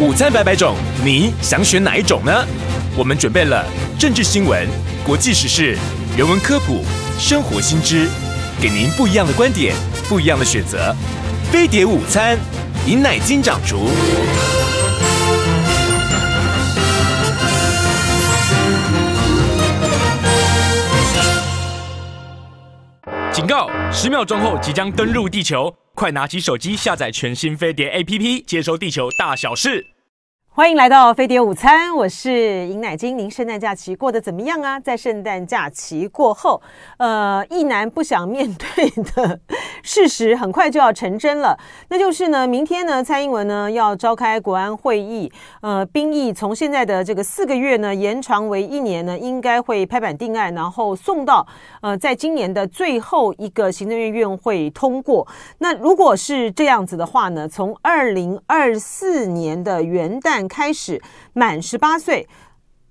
午餐百百种，你想选哪一种呢？我们准备了政治新闻、国际时事、人文科普、生活新知，给您不一样的观点，不一样的选择。飞碟午餐，饮奶金掌厨。警告！十秒钟后即将登陆地球，快拿起手机下载全新飞碟 APP，接收地球大小事。欢迎来到飞碟午餐，我是尹乃菁。您圣诞假期过得怎么样啊？在圣诞假期过后，呃，一男不想面对的事实很快就要成真了，那就是呢，明天呢，蔡英文呢要召开国安会议，呃，兵役从现在的这个四个月呢延长为一年呢，应该会拍板定案，然后送到呃，在今年的最后一个行政院院会通过。那如果是这样子的话呢，从二零二四年的元旦。开始满十八岁，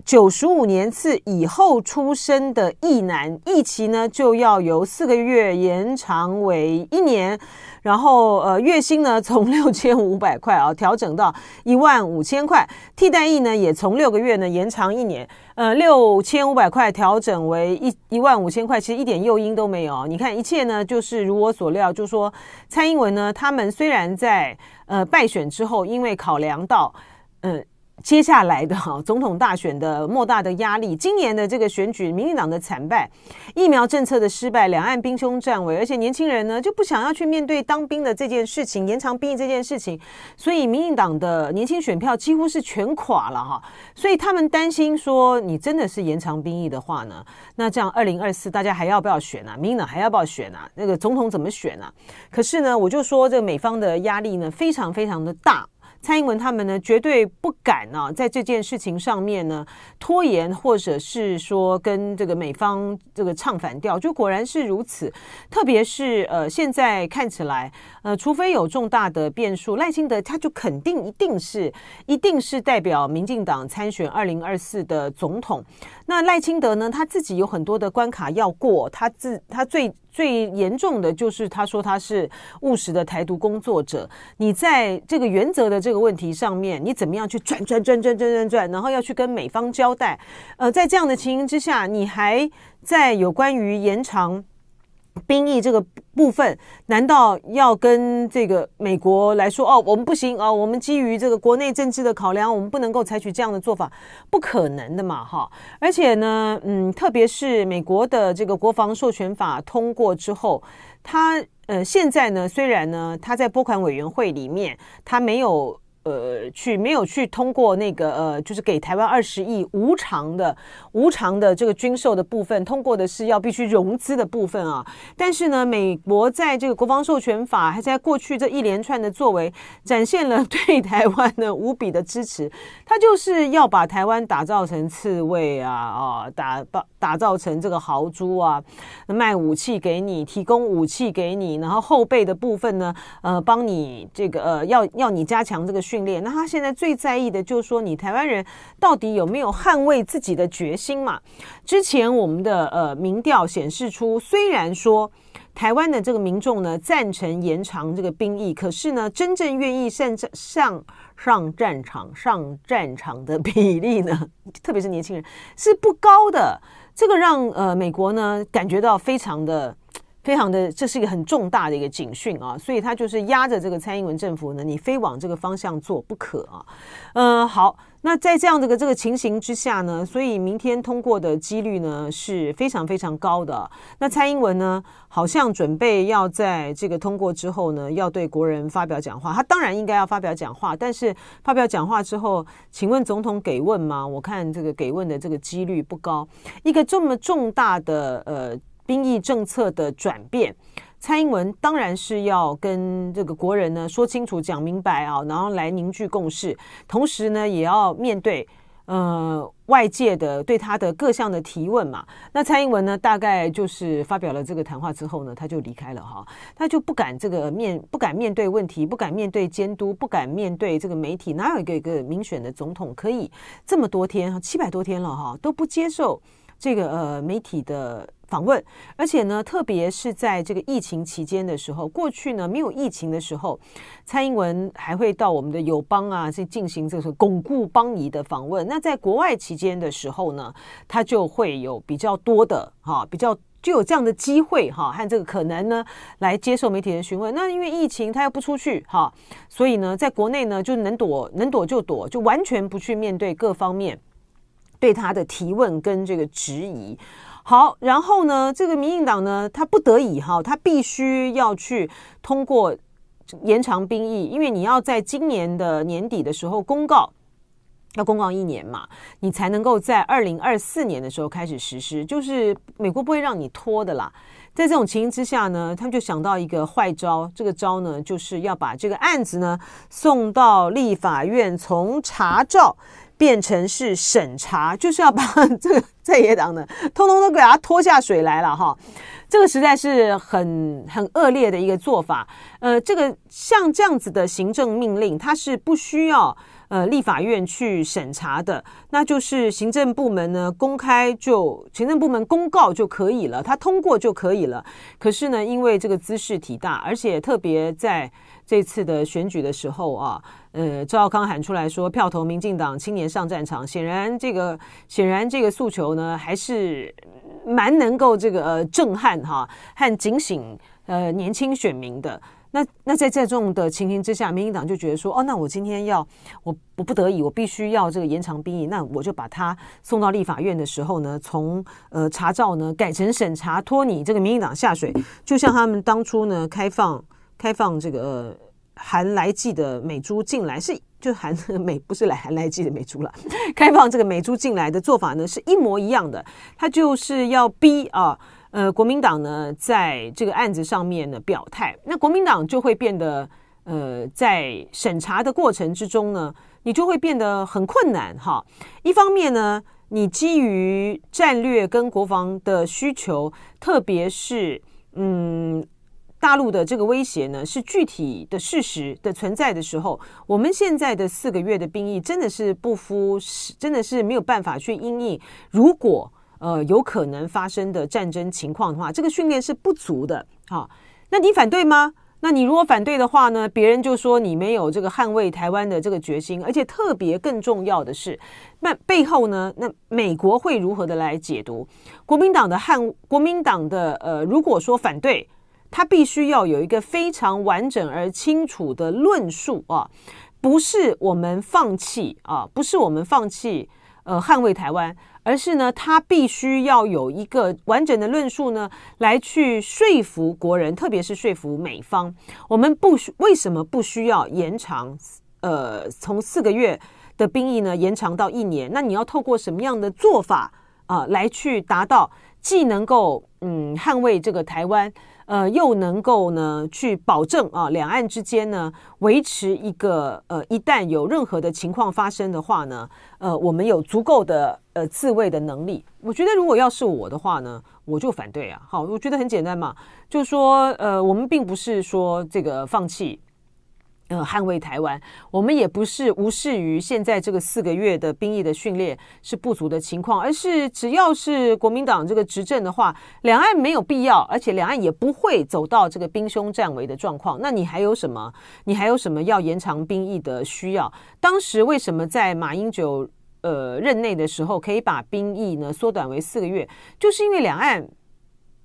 九十五年次以后出生的役男役期呢，就要由四个月延长为一年，然后呃月薪呢从 六千五百块啊调整到一万五千块，替代役呢也从六个月呢延长一年，呃六千五百块调整为一一万五千块，其实一点诱因都没有。你看一切呢就是如我所料，就是说蔡英文呢他们虽然在呃败选之后，因为考量到嗯，接下来的哈总统大选的莫大的压力，今年的这个选举，民进党的惨败，疫苗政策的失败，两岸兵凶战危，而且年轻人呢就不想要去面对当兵的这件事情，延长兵役这件事情，所以民进党的年轻选票几乎是全垮了哈，所以他们担心说，你真的是延长兵役的话呢，那这样二零二四大家还要不要选啊？民进党还要不要选啊？那个总统怎么选啊？可是呢，我就说这个美方的压力呢非常非常的大。蔡英文他们呢，绝对不敢呢、在这件事情上面呢拖延，或者是说跟这个美方这个唱反调，就果然是如此。特别是呃，现在看起来，呃，除非有重大的变数，赖清德他就肯定一定是一定是代表民进党参选二零二四的总统。那赖清德呢，他自己有很多的关卡要过，他自他最。最严重的就是他说他是务实的台独工作者。你在这个原则的这个问题上面，你怎么样去转转转转转转转，然后要去跟美方交代？呃，在这样的情形之下，你还在有关于延长。兵役这个部分，难道要跟这个美国来说哦？我们不行哦，我们基于这个国内政治的考量，我们不能够采取这样的做法，不可能的嘛，哈！而且呢，嗯，特别是美国的这个国防授权法通过之后，他呃，现在呢，虽然呢，他在拨款委员会里面，他没有。呃，去没有去通过那个呃，就是给台湾二十亿无偿的无偿的这个军售的部分，通过的是要必须融资的部分啊。但是呢，美国在这个国防授权法还在过去这一连串的作为，展现了对台湾的无比的支持。他就是要把台湾打造成刺猬啊啊，打打打造成这个豪猪啊，卖武器给你，提供武器给你，然后后备的部分呢，呃，帮你这个呃，要要你加强这个。训练，那他现在最在意的就是说，你台湾人到底有没有捍卫自己的决心嘛？之前我们的呃民调显示出，虽然说台湾的这个民众呢赞成延长这个兵役，可是呢，真正愿意上上上战场上战场的 比例呢，特别是年轻人是不高的。这个让呃美国呢感觉到非常的。非常的，这是一个很重大的一个警讯啊，所以他就是压着这个蔡英文政府呢，你非往这个方向做不可啊。嗯、好，那在这样的个这个情形之下呢，所以明天通过的几率呢是非常非常高的。那蔡英文呢，好像准备要在这个通过之后呢，要对国人发表讲话。他当然应该要发表讲话，但是发表讲话之后，请问总统给问吗？我看这个给问的这个几率不高。一个这么重大的呃。兵役政策的转变，蔡英文当然是要跟这个国人呢说清楚、讲明白啊，然后来凝聚共识。同时呢，也要面对呃外界的对他的各项的提问嘛。那蔡英文呢，大概就是发表了这个谈话之后呢，他就离开了哈，他就不敢这个面不敢面对问题，不敢面对监督，不敢面对这个媒体。哪有一个一个民选的总统可以这么多天七百多天了哈都不接受这个呃媒体的？访问，而且呢，特别是在这个疫情期间的时候，过去呢没有疫情的时候，蔡英文还会到我们的友邦啊去进行这个巩固邦谊的访问。那在国外期间的时候呢，他就会有比较多的哈，比较就有这样的机会哈和这个可能呢来接受媒体的询问。那因为疫情他又不出去哈，所以呢，在国内呢就能躲能躲就躲，就完全不去面对各方面对他的提问跟这个质疑。好，然后呢，这个民进党呢，他不得已哈，他必须要去通过延长兵役，因为你要在今年的年底的时候公告，要公告一年嘛，你才能够在二零二四年的时候开始实施，就是美国不会让你拖的啦。在这种情形之下呢，他们就想到一个坏招，这个招呢，就是要把这个案子呢送到立法院，从查照。变成是审查，就是要把 这个在野党呢，通通都给他拖下水来了哈。这个实在是很很恶劣的一个做法。呃，这个像这样子的行政命令，它是不需要呃立法院去审查的，那就是行政部门呢公开就行政部门公告就可以了，它通过就可以了。可是呢，因为这个兹事体大，而且特别在这次的选举的时候啊。呃，赵少康喊出来说票投民进党，青年上战场。显然，这个显然这个诉求呢，还是蛮能够这个呃震撼哈和警醒呃年轻选民的。那那在这种的情形之下，民进党就觉得说，哦，那我今天要我我不得已，我必须要这个延长兵役，那我就把他送到立法院的时候呢，从呃查照呢改成审查，拖你这个民进党下水，就像他们当初呢开放开放这个。呃含来剂的美猪进来是 就含美不是来含来剂的美猪了，开放这个美猪进来的做法呢是一模一样的，他就是要逼啊呃国民党呢在这个案子上面呢表态，那国民党就会变得呃在审查的过程之中呢，你就会变得很困难哈。一方面呢，你基于战略跟国防的需求，特别是嗯。大陆的这个威胁呢，是具体的事实的存在的时候，我们现在的四个月的兵役真的是不敷，真的是没有办法去因应。如果呃有可能发生的战争情况的话，这个训练是不足的。好，那你反对吗？那你如果反对的话呢，别人就说你没有这个捍卫台湾的这个决心，而且特别更重要的是，那背后呢，那美国会如何的来解读国民党的捍国民党的呃，如果说反对。他必须要有一个非常完整而清楚的论述啊，不是我们放弃啊，不是我们放弃呃捍卫台湾，而是呢，他必须要有一个完整的论述呢，来去说服国人，特别是说服美方，我们不需为什么不需要延长呃从四个月的兵役呢延长到一年？那你要透过什么样的做法啊来去达到既能够嗯捍卫这个台湾？呃，又能够呢去保证啊，两岸之间呢维持一个呃，一旦有任何的情况发生的话呢，呃，我们有足够的呃自卫的能力。我觉得如果要是我的话呢，我就反对啊。好，我觉得很简单嘛，就是说呃，我们并不是说这个放弃。呃，捍卫台湾，我们也不是无视于现在这个四个月的兵役的训练是不足的情况，而是只要是国民党这个执政的话，两岸没有必要，而且两岸也不会走到这个兵凶战危的状况。那你还有什么？你还有什么要延长兵役的需要？当时为什么在马英九呃任内的时候可以把兵役呢缩短为四个月？就是因为两岸。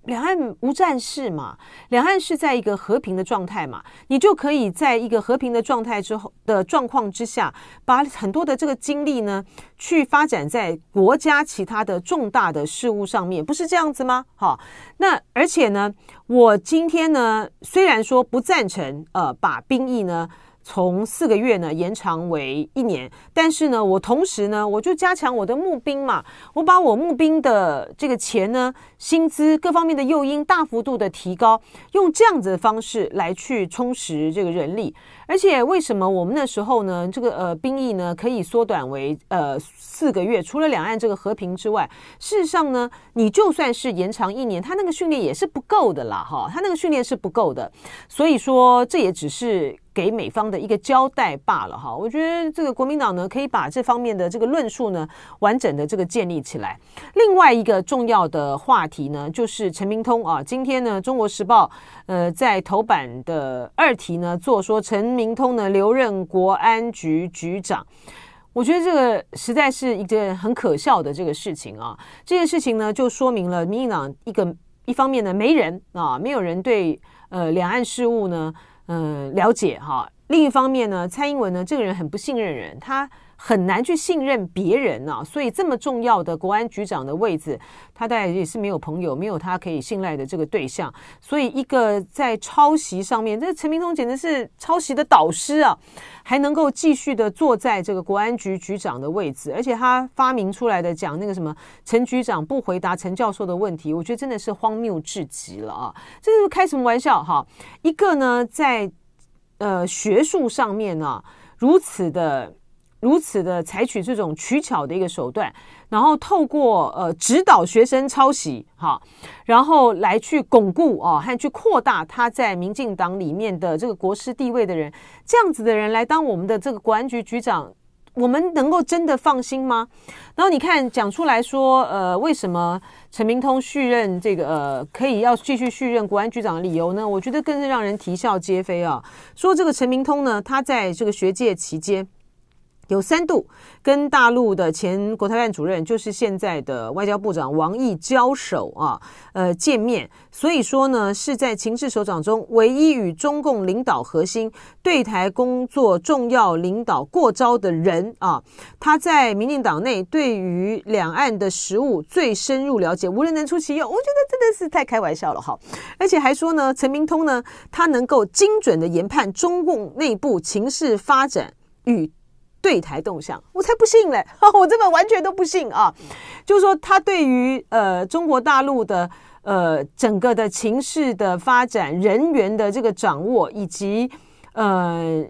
两岸无战事嘛，两岸是在一个和平的状态嘛，你就可以在一个和平的状态之后的状况之下，把很多的这个精力呢，去发展在国家其他的重大的事务上面，不是这样子吗？好，那而且呢，我今天呢，虽然说不赞成，呃，把兵役呢。从四个月呢延长为一年，但是呢，我同时呢，我就加强我的募兵嘛，我把我募兵的这个钱呢，薪资各方面的诱因大幅度的提高，用这样子的方式来去充实这个人力。而且为什么我们那时候呢，这个呃兵役呢可以缩短为呃四个月？除了两岸这个和平之外，事实上呢，你就算是延长一年，他那个训练也是不够的啦，哈，他那个训练是不够的。所以说，这也只是。给美方的一个交代罢了哈。我觉得这个国民党呢，可以把这方面的这个论述呢，完整的这个建立起来。另外一个重要的话题呢，就是陈明通啊，今天呢，《中国时报》呃在头版的二题呢，做说陈明通呢留任国安局局长。我觉得这个实在是一件很可笑的这个事情啊！这件事情呢，就说明了民进党一个一方面呢，没人啊，没有人对呃两岸事务呢，嗯、了解哈。另一方面呢，蔡英文呢，这个人很不信任人，他。很难去信任别人啊，所以这么重要的国安局长的位置，他大概也是没有朋友，没有他可以信赖的这个对象。所以，一个在抄袭上面，这陈明通简直是抄袭的导师啊，还能够继续的坐在这个国安局局长的位置，而且他发明出来的讲那个什么陈局长不回答陈教授的问题，我觉得真的是荒谬至极了啊！这是开什么玩笑哈？一个呢，在呃学术上面呢，如此的。如此的采取这种取巧的一个手段，然后透过呃指导学生抄袭哈，然后来去巩固啊和去扩大他在民进党里面的这个国师地位的人，这样子的人来当我们的这个国安局局长，我们能够真的放心吗？然后你看讲出来说，呃，为什么陈明通续任这个呃可以要继续续任国安局长的理由呢？我觉得更是让人啼笑皆非啊！说这个陈明通呢，他在这个学界期间。有三度跟大陆的前国台办主任，就是现在的外交部长王毅交手啊，呃，见面。所以说呢，是在情治首长中唯一与中共领导核心对台工作重要领导过招的人啊。他在民进党内对于两岸的实务最深入了解，无人能出其右。我觉得真的是太开玩笑了哈！而且还说呢，陈明通呢，他能够精准的研判中共内部情势发展与。对台动向，我才不信嘞！我这个完全都不信啊！就是说，他对于呃中国大陆的呃整个的情势的发展、人员的这个掌握，以及呃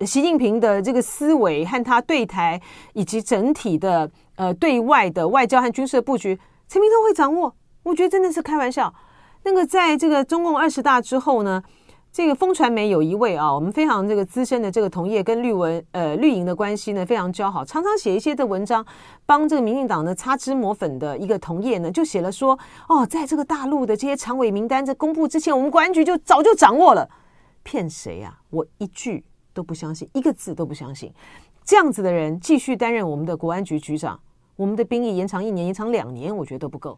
习近平的这个思维和他对台以及整体的呃对外的外交和军事的布局，陈明通会掌握？我觉得真的是开玩笑。那个在这个中共二十大之后呢？这个风传媒有一位啊，我们非常这个资深的这个同业，跟绿文呃绿营的关系呢非常交好，常常写一些的文章，帮这个民进党呢擦脂抹粉的一个同业呢，就写了说哦，在这个大陆的这些常委名单在公布之前，我们国安局就早就掌握了，骗谁啊？我一句都不相信，一个字都不相信，这样子的人继续担任我们的国安局局长，我们的兵役延长一年，延长两年，我觉得都不够。